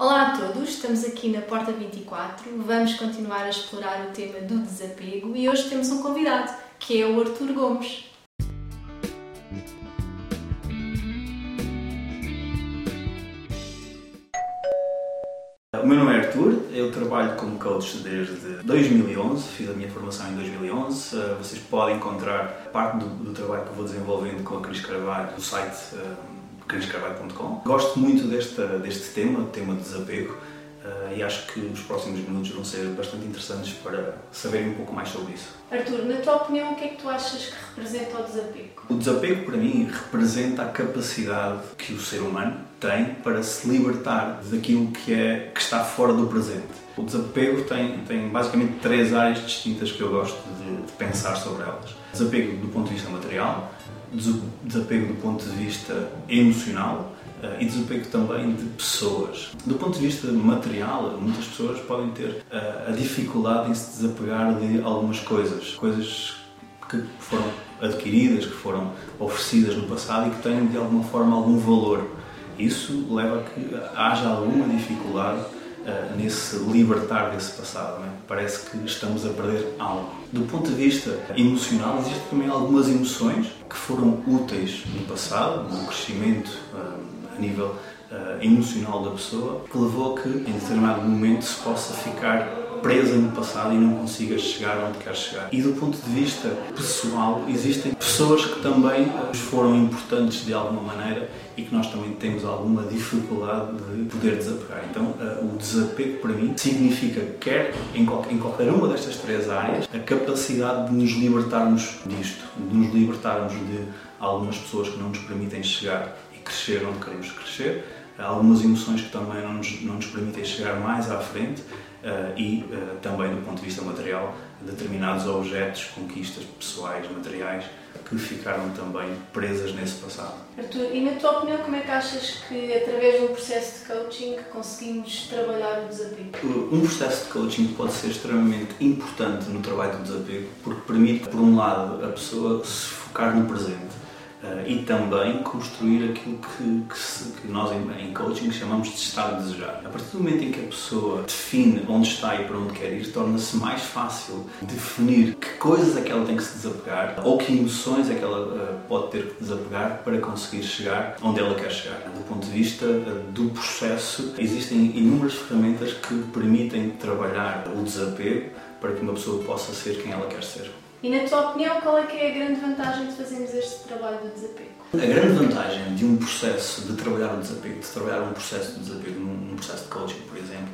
Olá a todos, estamos aqui na Porta 24. Vamos continuar a explorar o tema do desapego e hoje temos um convidado, que é o Arthur Gomes. O meu nome é Arthur, eu trabalho como coach desde 2011, fiz a minha formação em 2011. Eh, vocês podem encontrar parte do, do trabalho que vou desenvolvendo com a Cris Carvalho no site criscarvalho.com. Gosto muito deste, deste tema, o tema do desapego, uh, e acho que os próximos minutos vão ser bastante interessantes para saberem um pouco mais sobre isso. Arthur, na tua opinião, o que é que tu achas que representa o desapego? O desapego, para mim, representa a capacidade que o ser humano tem para se libertar daquilo que, é, que está fora do presente. O desapego tem, tem basicamente três áreas distintas que eu gosto de, de pensar sobre elas. Desapego do ponto de vista material, desapego do ponto de vista emocional uh, e desapego também de pessoas. Do ponto de vista material, muitas pessoas podem ter uh, a dificuldade em se desapegar de algumas coisas, coisas que foram adquiridas, que foram oferecidas no passado e que têm de alguma forma algum valor. Isso leva a que haja alguma dificuldade uh, nesse libertar desse passado. É? Parece que estamos a perder algo. Do ponto de vista emocional, existem também algumas emoções que foram úteis no passado, no crescimento uh, a nível uh, emocional da pessoa, que levou a que em determinado momento se possa ficar presa no passado e não consiga chegar onde quer chegar. E do ponto de vista pessoal, existem pessoas que também uh, foram importantes de alguma maneira e que nós também temos alguma dificuldade de poder desapegar. Então, uh, o desapego para mim significa, quer em qualquer, uma destas três áreas, a capacidade de nos libertarmos disto, de nos libertarmos de algumas pessoas que não nos permitem chegar e crescer onde queremos crescer, algumas emoções que também não nos, não nos permitem chegar mais à frente e uh, também do ponto de vista material, determinados objetos, conquistas pessoais, materiais, que ficaram também presas nesse passado. Arthur, e na tua opinião, como é que achas que através de um processo de coaching conseguimos trabalhar o desapego? Um processo de coaching pode ser extremamente importante no trabalho do desapego porque permite, por um lado, a pessoa se focar no presente Uh, e também construir aquilo que, que, se, que nós em, em, coaching chamamos de estado a desejar. A partir do momento em que a pessoa define onde está e para onde quer ir, torna-se mais fácil definir que coisas é que ela tem que se desapegar ou que emoções é que ela uh, pode ter que desapegar para conseguir chegar onde ela quer chegar. Do ponto de vista uh, do processo, existem inúmeras ferramentas que permitem trabalhar o desapego para que uma pessoa possa ser quem ela quer ser. E na tua opinião, qual é que é a grande vantagem de fazermos este trabalho do desapego? A grande vantagem de um processo de trabalhar o desapego, de trabalhar um processo de desapego num, processo de coaching, por exemplo,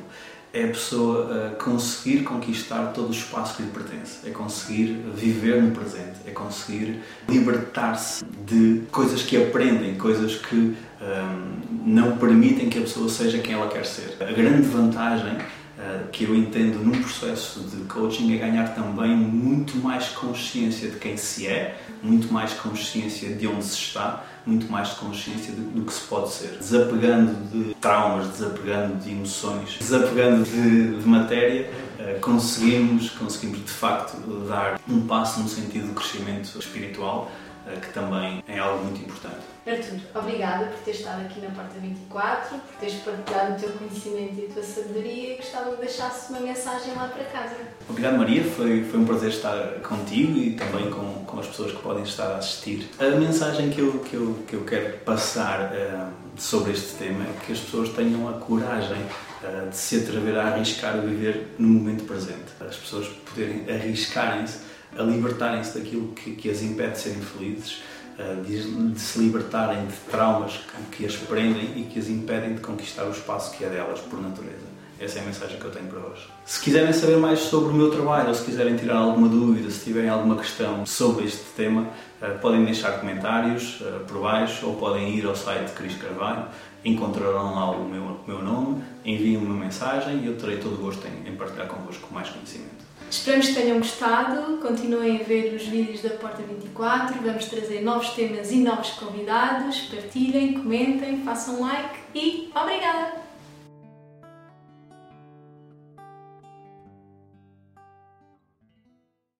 é a pessoa uh, conseguir conquistar todo o espaço que lhe pertence, é conseguir viver no presente, é conseguir libertar-se de coisas que aprendem, coisas que ehm, não permitem que a pessoa seja quem ela quer ser. A grande vantagem eh, que eu entendo num processo de coaching é ganhar também muito mais consciência de quem se é, muito mais consciência de onde se está, muito mais consciência do, do que se pode ser. Desapegando de traumas, desapegando de emoções, desapegando de, de matéria, uh, conseguimos, conseguimos de facto dar um passo no sentido de crescimento espiritual que também é algo muito importante. Artur, obrigada por ter estado aqui na Porta 24, por teres partilhado o teu conhecimento e a tua sabedoria e gostava que deixasse uma mensagem lá para casa. Obrigado Maria, foi, foi um prazer estar contigo e também com, com as pessoas que podem estar a assistir. A mensagem que eu, que eu, que eu quero passar uh, sobre este tema é que as pessoas tenham a coragem uh, de se atrever a arriscar a viver no momento presente. As pessoas poderem arriscarem-se a libertarem-se daquilo que, que as impede de serem felizes eh, de, de, se libertarem de traumas que, que, as prendem e que as impedem de conquistar o espaço que é delas por natureza. Essa é a mensagem que eu tenho para hoje. Se quiserem saber mais sobre o meu trabalho ou se quiserem tirar alguma dúvida, se tiverem alguma questão sobre este tema, eh, podem deixar comentários eh, por baixo ou podem ir ao site de Cris Carvalho, encontrarão lá o meu, o meu nome, enviem uma mensagem e eu terei todo o gosto em, em partilhar convosco mais conhecimento. Esperamos que tenham gostado, continuem a ver os vídeos da Porta 24, vamos trazer novos temas e novos convidados, partilhem, comentem, façam like e obrigada!